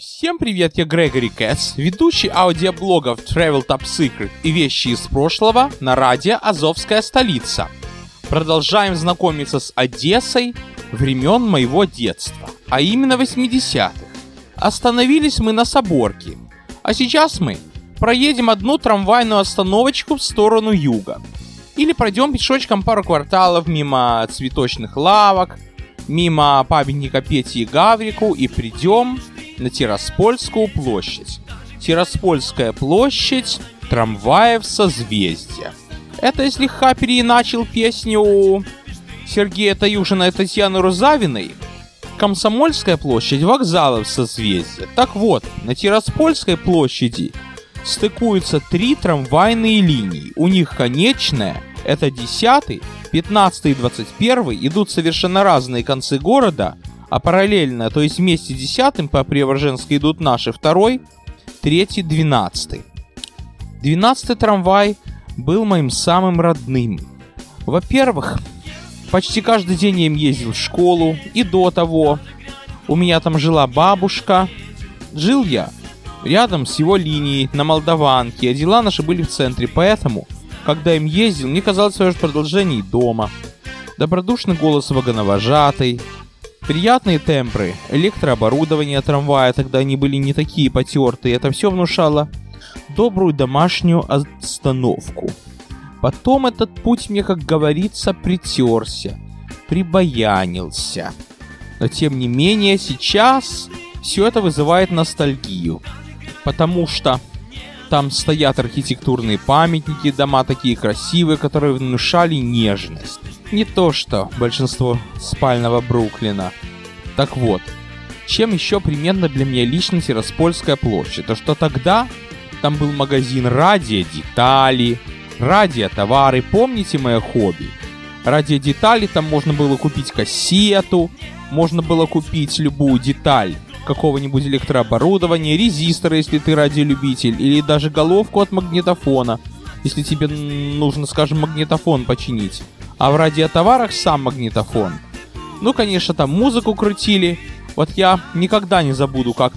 Всем привет, я Грегори Кэтс, ведущий аудиоблогов Travel Top Secret и вещи из прошлого на радио «Азовская столица». Продолжаем знакомиться с Одессой времен моего детства, а именно 80-х. Остановились мы на Соборке, а сейчас мы проедем одну трамвайную остановочку в сторону юга. Или пройдем пешочком пару кварталов мимо цветочных лавок, мимо памятника Пети и Гаврику и придем на Тираспольскую площадь. Тираспольская площадь трамваев созвездия. Это я слегка переиначил песню Сергея Таюшина и Татьяны Рузавиной Комсомольская площадь вокзалов созвездия. Так вот, на Тираспольской площади стыкуются три трамвайные линии. У них конечная, это 10, 15 и 21 идут совершенно разные концы города, а параллельно, то есть вместе с 10 по Преображенской идут наши второй, третий, 12. 12 трамвай был моим самым родным. Во-первых, почти каждый день я им ездил в школу, и до того. У меня там жила бабушка. Жил я рядом с его линией на Молдаванке, а дела наши были в центре, поэтому, когда им ездил, мне казалось свое продолжение дома. Добродушный голос вагоновожатой, приятные тембры, электрооборудование трамвая, тогда они были не такие потертые, это все внушало добрую домашнюю остановку. Потом этот путь мне, как говорится, притерся, прибаянился. Но тем не менее, сейчас все это вызывает ностальгию. Потому что там стоят архитектурные памятники, дома такие красивые, которые внушали нежность. Не то что большинство спального Бруклина. Так вот, чем еще примерно для меня лично Тираспольская площадь? То что тогда там был магазин радио, детали, радио, товары. Помните мое хобби? Радио детали там можно было купить кассету, можно было купить любую деталь какого-нибудь электрооборудования, резистора, если ты радиолюбитель, или даже головку от магнитофона, если тебе нужно, скажем, магнитофон починить. А в радиотоварах сам магнитофон. Ну, конечно, там музыку крутили. Вот я никогда не забуду, как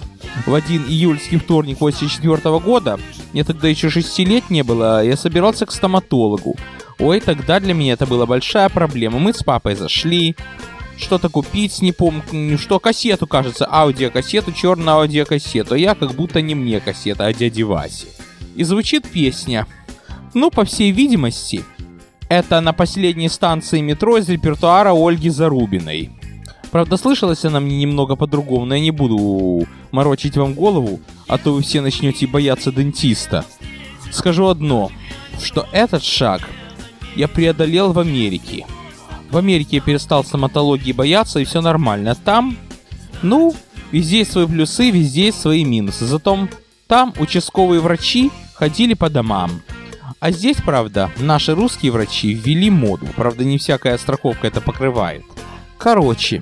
в один июльский вторник 84 года, мне тогда еще 6 лет не было, я собирался к стоматологу. Ой, тогда для меня это была большая проблема. Мы с папой зашли, что-то купить, не помню, что, кассету, кажется, аудиокассету, черную аудиокассету. А я как будто не мне кассета, а дяде Васе. И звучит песня. Ну, по всей видимости, это на последней станции метро из репертуара Ольги Зарубиной. Правда, слышалась она мне немного по-другому, но я не буду морочить вам голову, а то вы все начнете бояться дентиста. Скажу одно, что этот шаг я преодолел в Америке. В Америке я перестал стоматологии бояться, и все нормально. Там, ну, везде есть свои плюсы, везде есть свои минусы. Зато там участковые врачи ходили по домам. А здесь, правда, наши русские врачи ввели моду. Правда, не всякая страховка это покрывает. Короче,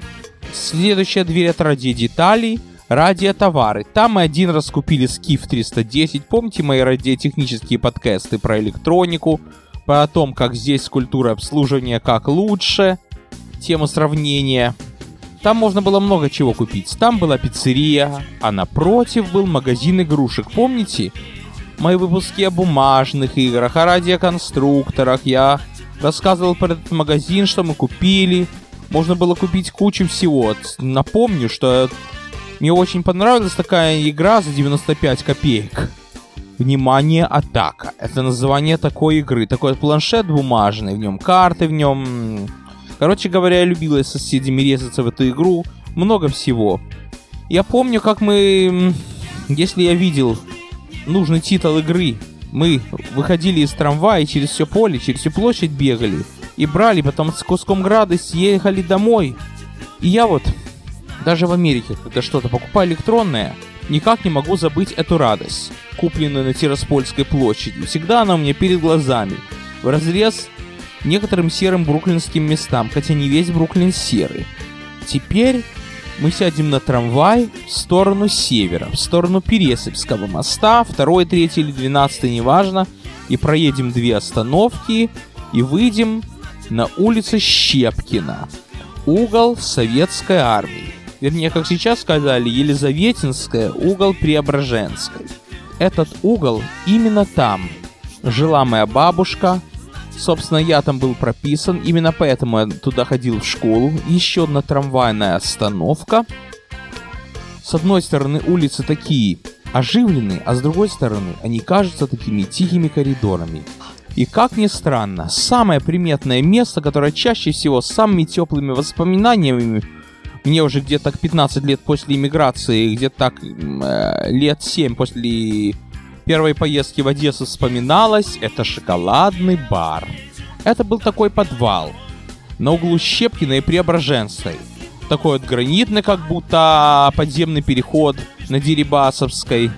следующая дверь от ради деталей, радиотовары. Там мы один раз купили Скиф 310. Помните мои радиотехнические подкасты про электронику, про том, как здесь культура обслуживания как лучше, тему сравнения. Там можно было много чего купить. Там была пиццерия, а напротив был магазин игрушек. Помните? Мои выпуски о бумажных играх, о радиоконструкторах. Я рассказывал про этот магазин, что мы купили. Можно было купить кучу всего. Напомню, что мне очень понравилась такая игра за 95 копеек. Внимание, атака. Это название такой игры. Такой планшет бумажный, в нем карты, в нем... Короче говоря, я любила с соседями резаться в эту игру. Много всего. Я помню, как мы... Если я видел нужный титул игры, мы выходили из трамвая через все поле, через всю площадь бегали. И брали, потом с куском града съехали домой. И я вот, даже в Америке, когда что-то покупаю электронное, никак не могу забыть эту радость, купленную на Тираспольской площади. Всегда она у меня перед глазами. В разрез некоторым серым бруклинским местам, хотя не весь Бруклин серый. Теперь мы сядем на трамвай в сторону севера, в сторону Пересыпского моста, второй, третий или двенадцатый, неважно, и проедем две остановки и выйдем на улицу Щепкина, угол Советской армии. Вернее, как сейчас сказали, Елизаветинская, угол Преображенской. Этот угол именно там жила моя бабушка. Собственно, я там был прописан, именно поэтому я туда ходил в школу. Еще одна трамвайная остановка. С одной стороны улицы такие оживленные, а с другой стороны они кажутся такими тихими коридорами. И как ни странно, самое приметное место, которое чаще всего с самыми теплыми воспоминаниями мне уже где-то к 15 лет после иммиграции, где-то так э, лет 7 после первой поездки в Одессу вспоминалось, это шоколадный бар. Это был такой подвал на углу Щепкина и Преображенской. Такой вот гранитный, как будто подземный переход на Дерибасовской.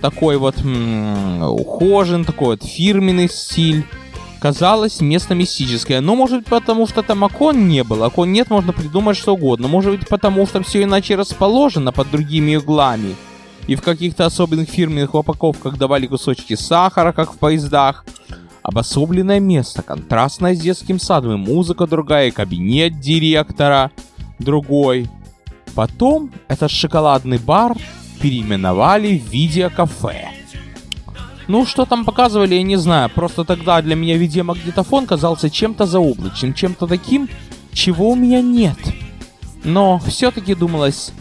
Такой вот м- ухожен, такой вот фирменный стиль казалось место мистическое. Но может быть потому, что там окон не было. Окон нет, можно придумать что угодно. Может быть потому, что все иначе расположено под другими углами. И в каких-то особенных фирменных упаковках давали кусочки сахара, как в поездах. Обособленное место, контрастное с детским садом, и музыка другая, и кабинет директора другой. Потом этот шоколадный бар переименовали в видеокафе. Ну, что там показывали, я не знаю. Просто тогда для меня видеомагнитофон казался чем-то заоблачным, чем-то таким, чего у меня нет. Но все-таки думалось,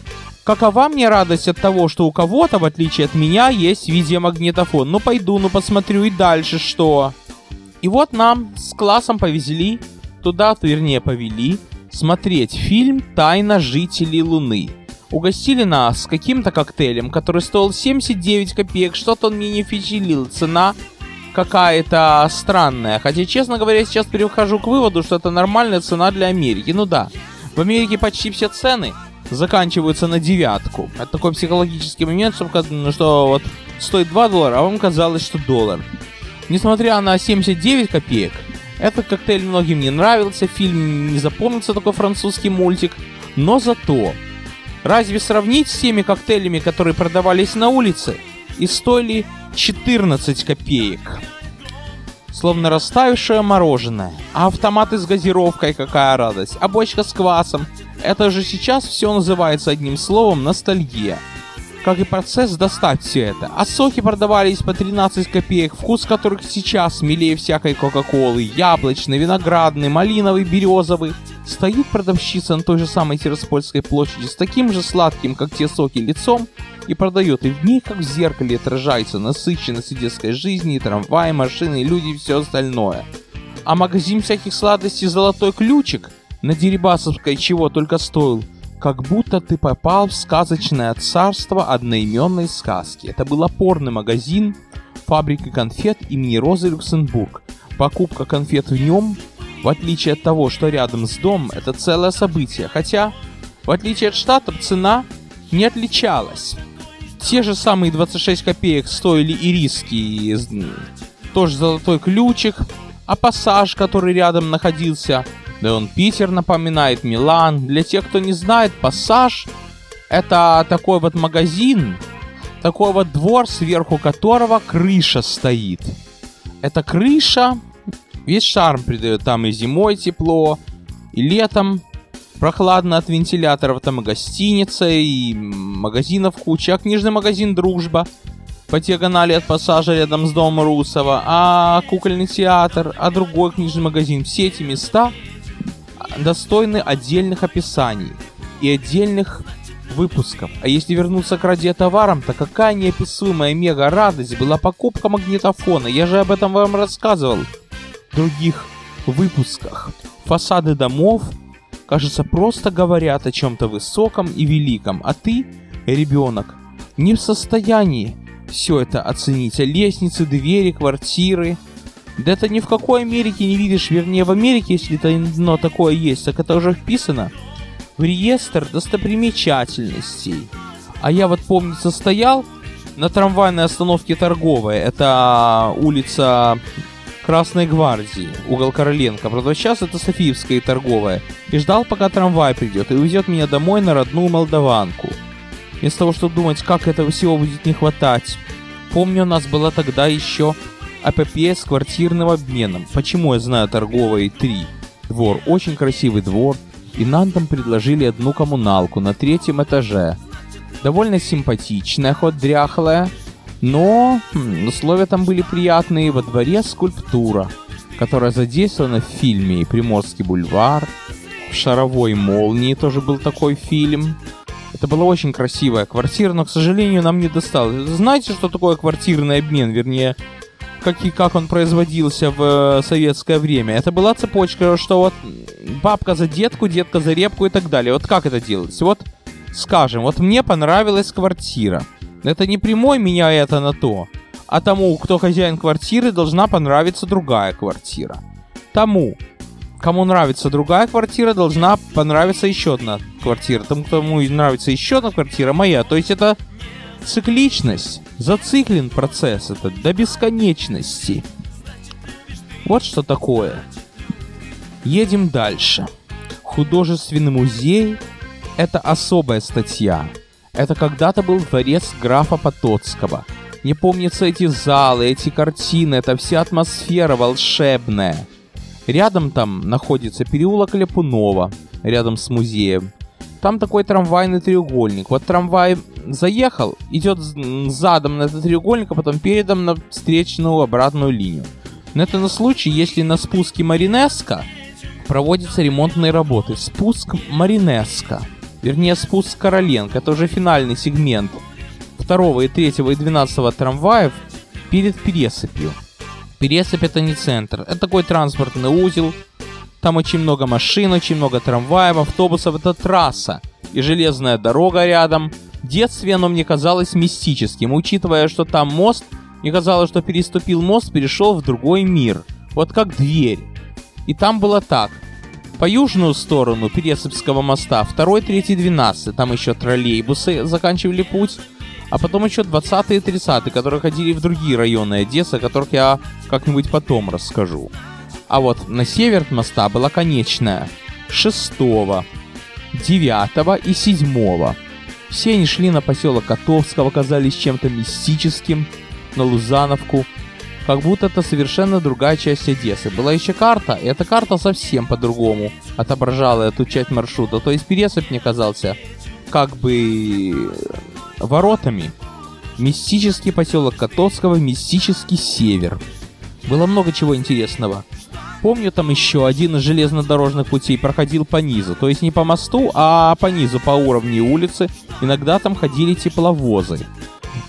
какова мне радость от того, что у кого-то, в отличие от меня, есть видеомагнитофон. Ну, пойду, ну, посмотрю и дальше что. И вот нам с классом повезли, туда, вернее, повели, смотреть фильм «Тайна жителей Луны». Угостили нас каким-то коктейлем, который стоил 79 копеек, что-то он мне не впечатлил. Цена какая-то странная. Хотя, честно говоря, сейчас перехожу к выводу, что это нормальная цена для Америки. Ну да, в Америке почти все цены заканчиваются на девятку. Это такой психологический момент, что, вот стоит 2 доллара, а вам казалось, что доллар. Несмотря на 79 копеек, этот коктейль многим не нравился, фильм не запомнился такой французский мультик, но зато Разве сравнить с теми коктейлями, которые продавались на улице и стоили 14 копеек? Словно растаявшее мороженое. А автоматы с газировкой какая радость. А бочка с квасом. Это же сейчас все называется одним словом ностальгия. Как и процесс достать все это. А соки продавались по 13 копеек, вкус которых сейчас милее всякой кока-колы. Яблочный, виноградный, малиновый, березовый. Стоит продавщица на той же самой Тираспольской площади с таким же сладким, как те соки, лицом и продает. И в ней, как в зеркале, отражается насыщенность детской жизни, и трамваи, машины, и люди и все остальное. А магазин всяких сладостей «Золотой ключик» на Дерибасовской чего только стоил, как будто ты попал в сказочное царство одноименной сказки. Это был опорный магазин фабрики конфет имени Розы Люксембург. Покупка конфет в нем в отличие от того, что рядом с домом, это целое событие. Хотя, в отличие от штатов, цена не отличалась. Те же самые 26 копеек стоили и риски, тоже золотой ключик, а пассаж, который рядом находился, да он Питер напоминает, Милан. Для тех, кто не знает, пассаж это такой вот магазин, такой вот двор, сверху которого крыша стоит. Эта крыша Весь шарм придает там и зимой тепло, и летом прохладно от вентиляторов, там и гостиница, и магазинов куча, а книжный магазин «Дружба» по диагонали от пассажа рядом с домом Русова, а кукольный театр, а другой книжный магазин. Все эти места достойны отдельных описаний и отдельных выпусков. А если вернуться к радиотоварам, то какая неописуемая мега радость была покупка магнитофона. Я же об этом вам рассказывал других выпусках. Фасады домов, кажется, просто говорят о чем-то высоком и великом, а ты, ребенок, не в состоянии все это оценить. А лестницы, двери, квартиры. Да это ни в какой Америке не видишь, вернее в Америке, если это но такое есть, так это уже вписано в реестр достопримечательностей. А я вот помню, состоял на трамвайной остановке торговая. Это улица Красной Гвардии, угол Короленко. Правда, сейчас это Софиевская и торговая. И ждал, пока трамвай придет и увезет меня домой на родную Молдаванку. Вместо того, чтобы думать, как этого всего будет не хватать. Помню, у нас была тогда еще АПП с квартирным обменом. Почему я знаю торговой 3? Двор, очень красивый двор. И нам там предложили одну коммуналку на третьем этаже. Довольно симпатичная, хоть дряхлая, но условия там были приятные. Во дворе скульптура, которая задействована в фильме «Приморский бульвар», в «Шаровой молнии» тоже был такой фильм. Это была очень красивая квартира, но, к сожалению, нам не досталось. Знаете, что такое квартирный обмен? Вернее, как и как он производился в э, советское время. Это была цепочка, что вот бабка за детку, детка за репку и так далее. Вот как это делается? Вот, скажем, вот мне понравилась квартира. Это не прямой меня это на то, а тому, кто хозяин квартиры, должна понравиться другая квартира. Тому, кому нравится другая квартира, должна понравиться еще одна квартира. Тому, кому нравится еще одна квартира, моя. То есть это цикличность. Зациклен процесс этот до бесконечности. Вот что такое. Едем дальше. Художественный музей – это особая статья. Это когда-то был дворец графа Потоцкого. Не помнятся эти залы, эти картины, это вся атмосфера волшебная. Рядом там находится переулок Ляпунова, рядом с музеем. Там такой трамвайный треугольник. Вот трамвай заехал, идет задом на этот треугольник, а потом передом на встречную обратную линию. Но это на случай, если на спуске Маринеско проводятся ремонтные работы. Спуск Маринеско. Вернее, спуск Короленко. Это уже финальный сегмент второго и третьего и двенадцатого трамваев перед Пересыпью. Пересыпь это не центр. Это такой транспортный узел. Там очень много машин, очень много трамваев, автобусов. Это трасса. И железная дорога рядом. В детстве оно мне казалось мистическим, учитывая, что там мост, мне казалось, что переступил мост, перешел в другой мир. Вот как дверь. И там было так. По южную сторону Пересыпского моста, второй, третий, двенадцатый, там еще троллейбусы заканчивали путь, а потом еще 20 и 30 которые ходили в другие районы Одессы, о которых я как-нибудь потом расскажу. А вот на север моста была конечная 6, 9 и 7. Все они шли на поселок Котовского, казались чем-то мистическим, на Лузановку, как будто это совершенно другая часть Одессы. Была еще карта, и эта карта совсем по-другому отображала эту часть маршрута. То есть Пересыпь мне казался как бы воротами. Мистический поселок Котовского, мистический север. Было много чего интересного. Помню, там еще один из железнодорожных путей проходил по низу. То есть не по мосту, а по низу, по уровню улицы. Иногда там ходили тепловозы.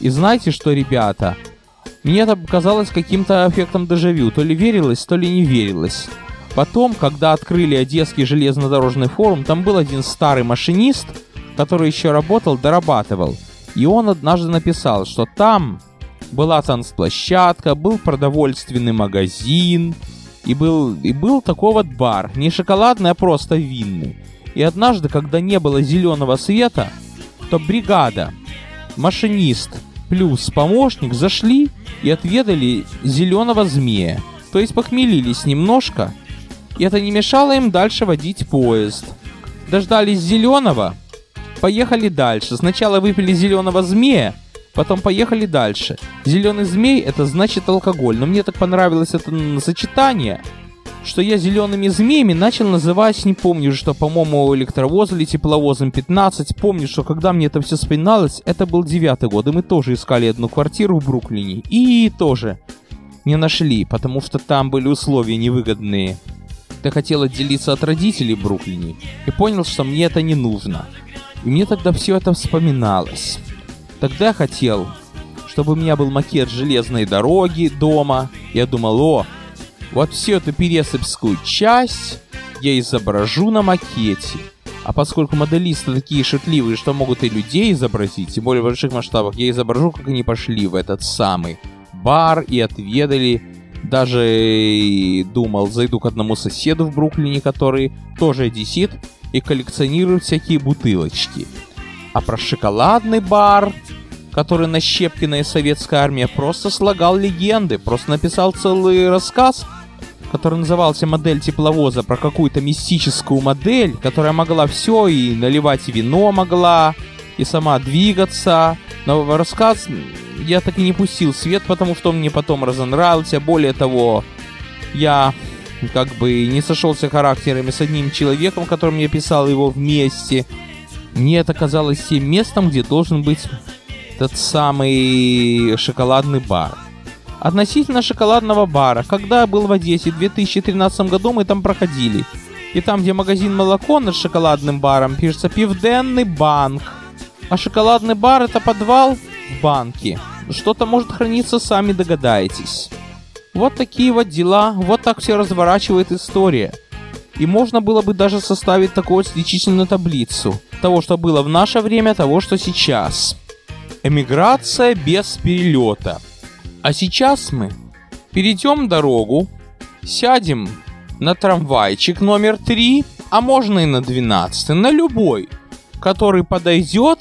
И знаете что, ребята? Мне это казалось каким-то эффектом дежавю. То ли верилось, то ли не верилось. Потом, когда открыли Одесский железнодорожный форум, там был один старый машинист, который еще работал, дорабатывал. И он однажды написал, что там была танцплощадка, был продовольственный магазин, и был, и был такой вот бар, не шоколадный, а просто винный. И однажды, когда не было зеленого света, то бригада, машинист плюс помощник зашли и отведали зеленого змея. То есть похмелились немножко, и это не мешало им дальше водить поезд. Дождались зеленого, поехали дальше. Сначала выпили зеленого змея, потом поехали дальше. Зеленый змей это значит алкоголь. Но мне так понравилось это сочетание, что я зелеными змеями начал называть, не помню, что, по-моему, электровоз или тепловозом 15. Помню, что когда мне это все вспоминалось, это был девятый год, и мы тоже искали одну квартиру в Бруклине. И тоже не нашли, потому что там были условия невыгодные. Я хотел отделиться от родителей в Бруклине и понял, что мне это не нужно. И мне тогда все это вспоминалось. Тогда я хотел, чтобы у меня был макет железной дороги дома. Я думал, о, вот всю эту пересыпскую часть я изображу на макете. А поскольку моделисты такие шутливые, что могут и людей изобразить, тем более в больших масштабах, я изображу, как они пошли в этот самый бар и отведали. Даже думал, зайду к одному соседу в Бруклине, который тоже одессит, и коллекционирует всякие бутылочки. А про шоколадный бар, который на Щепкина советская армия просто слагал легенды, просто написал целый рассказ, который назывался «Модель тепловоза», про какую-то мистическую модель, которая могла все, и наливать вино могла, и сама двигаться. Но рассказ я так и не пустил свет, потому что он мне потом разонравился. Более того, я как бы не сошелся характерами с одним человеком, которым я писал его вместе. Мне это казалось тем местом, где должен быть тот самый шоколадный бар. Относительно шоколадного бара, когда я был в Одессе в 2013 году, мы там проходили. И там, где магазин молоко над шоколадным баром, пишется «Пивденный банк». А шоколадный бар — это подвал в банке. Что-то может храниться, сами догадаетесь. Вот такие вот дела, вот так все разворачивает история. И можно было бы даже составить такую сличительную таблицу. Того, что было в наше время, того, что сейчас. Эмиграция без перелета – а сейчас мы перейдем дорогу, сядем на трамвайчик номер 3, а можно и на 12, на любой, который подойдет,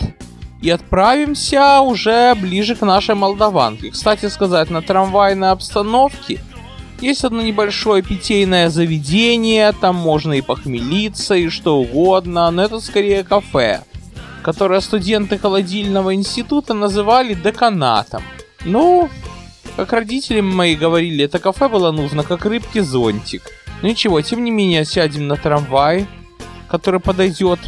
и отправимся уже ближе к нашей Молдаванке. Кстати сказать, на трамвайной обстановке есть одно небольшое питейное заведение, там можно и похмелиться, и что угодно, но это скорее кафе, которое студенты холодильного института называли деканатом. Ну, как родители мои говорили, это кафе было нужно, как рыбке зонтик. Но ничего, тем не менее, сядем на трамвай, который подойдет.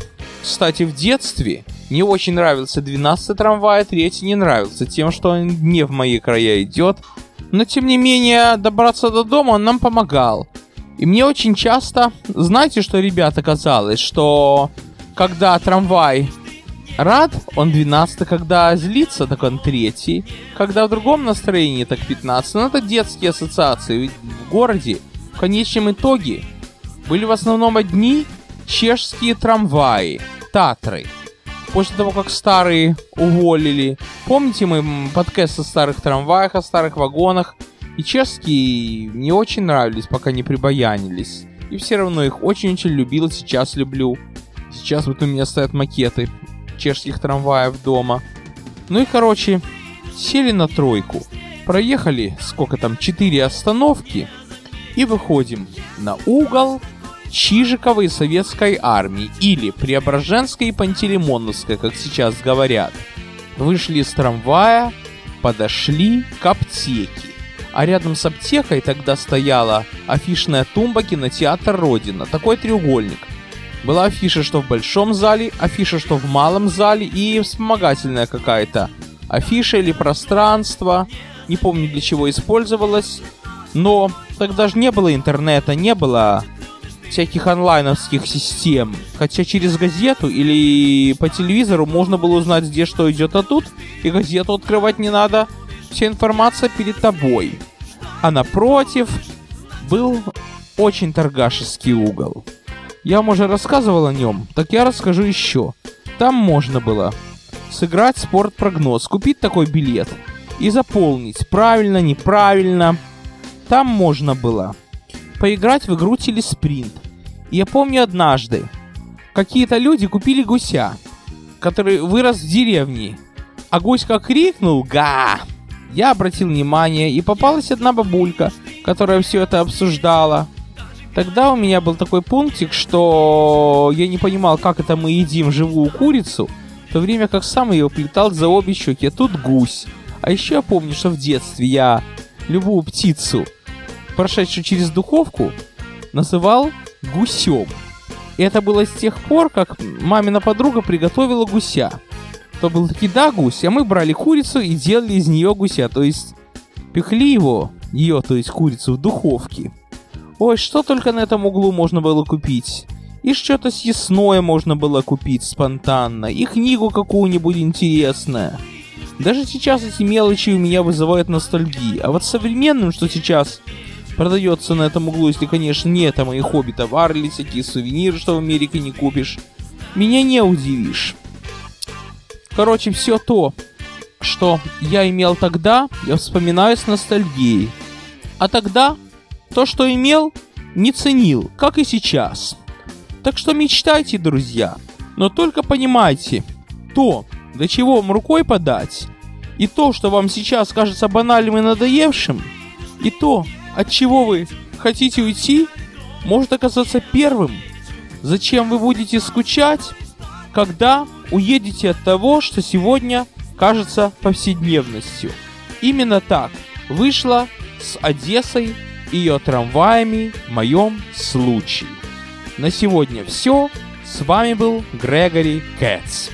Кстати, в детстве мне очень нравился 12 трамвай, а 3 не нравился тем, что он не в мои края идет. Но тем не менее, добраться до дома он нам помогал. И мне очень часто, знаете, что, ребята, казалось, что когда трамвай Рад он 12 когда злится, так он третий. Когда в другом настроении, так 15. Но это детские ассоциации. Ведь в городе в конечном итоге были в основном одни чешские трамваи, Татры. После того, как старые уволили. Помните мы подкаст о старых трамваях, о старых вагонах? И чешские мне очень нравились, пока не прибаянились. И все равно их очень-очень любил, сейчас люблю. Сейчас вот у меня стоят макеты чешских трамваев дома. Ну и, короче, сели на тройку. Проехали, сколько там, 4 остановки. И выходим на угол Чижиковой советской армии или Преображенской и Пантелеймоновской, как сейчас говорят. Вышли из трамвая, подошли к аптеке. А рядом с аптекой тогда стояла афишная тумба кинотеатр Родина. Такой треугольник. Была афиша, что в большом зале, афиша, что в малом зале и вспомогательная какая-то. Афиша или пространство, не помню для чего использовалась, но тогда же не было интернета, не было всяких онлайновских систем. Хотя через газету или по телевизору можно было узнать, где что идет, а тут и газету открывать не надо. Вся информация перед тобой. А напротив был очень торгашеский угол. Я вам уже рассказывал о нем, так я расскажу еще. Там можно было сыграть спортпрогноз, купить такой билет и заполнить правильно, неправильно. Там можно было поиграть в игру телеспринт. И я помню однажды, какие-то люди купили гуся, который вырос в деревне. А гусь как крикнул «Га!» Я обратил внимание, и попалась одна бабулька, которая все это обсуждала. Тогда у меня был такой пунктик, что я не понимал, как это мы едим живую курицу, в то время как сам ее плетал за обе щеки. А тут гусь. А еще я помню, что в детстве я любую птицу, прошедшую через духовку, называл гусем. И это было с тех пор, как мамина подруга приготовила гуся. То был таки да гусь, а мы брали курицу и делали из нее гуся. То есть пекли его, ее, то есть курицу, в духовке. Ой, что только на этом углу можно было купить. И что-то съестное можно было купить спонтанно, и книгу какую-нибудь интересную. Даже сейчас эти мелочи у меня вызывают ностальгию. А вот современным, что сейчас продается на этом углу, если, конечно, не это мои хобби-товары или всякие сувениры, что в Америке не купишь, меня не удивишь. Короче, все то, что я имел тогда, я вспоминаю с ностальгией. А тогда то, что имел, не ценил, как и сейчас. Так что мечтайте, друзья, но только понимайте, то, до чего вам рукой подать, и то, что вам сейчас кажется банальным и надоевшим, и то, от чего вы хотите уйти, может оказаться первым, зачем вы будете скучать, когда уедете от того, что сегодня кажется повседневностью. Именно так вышло с Одессой ее трамваями в моем случае. На сегодня все. С вами был Грегори Кэтс.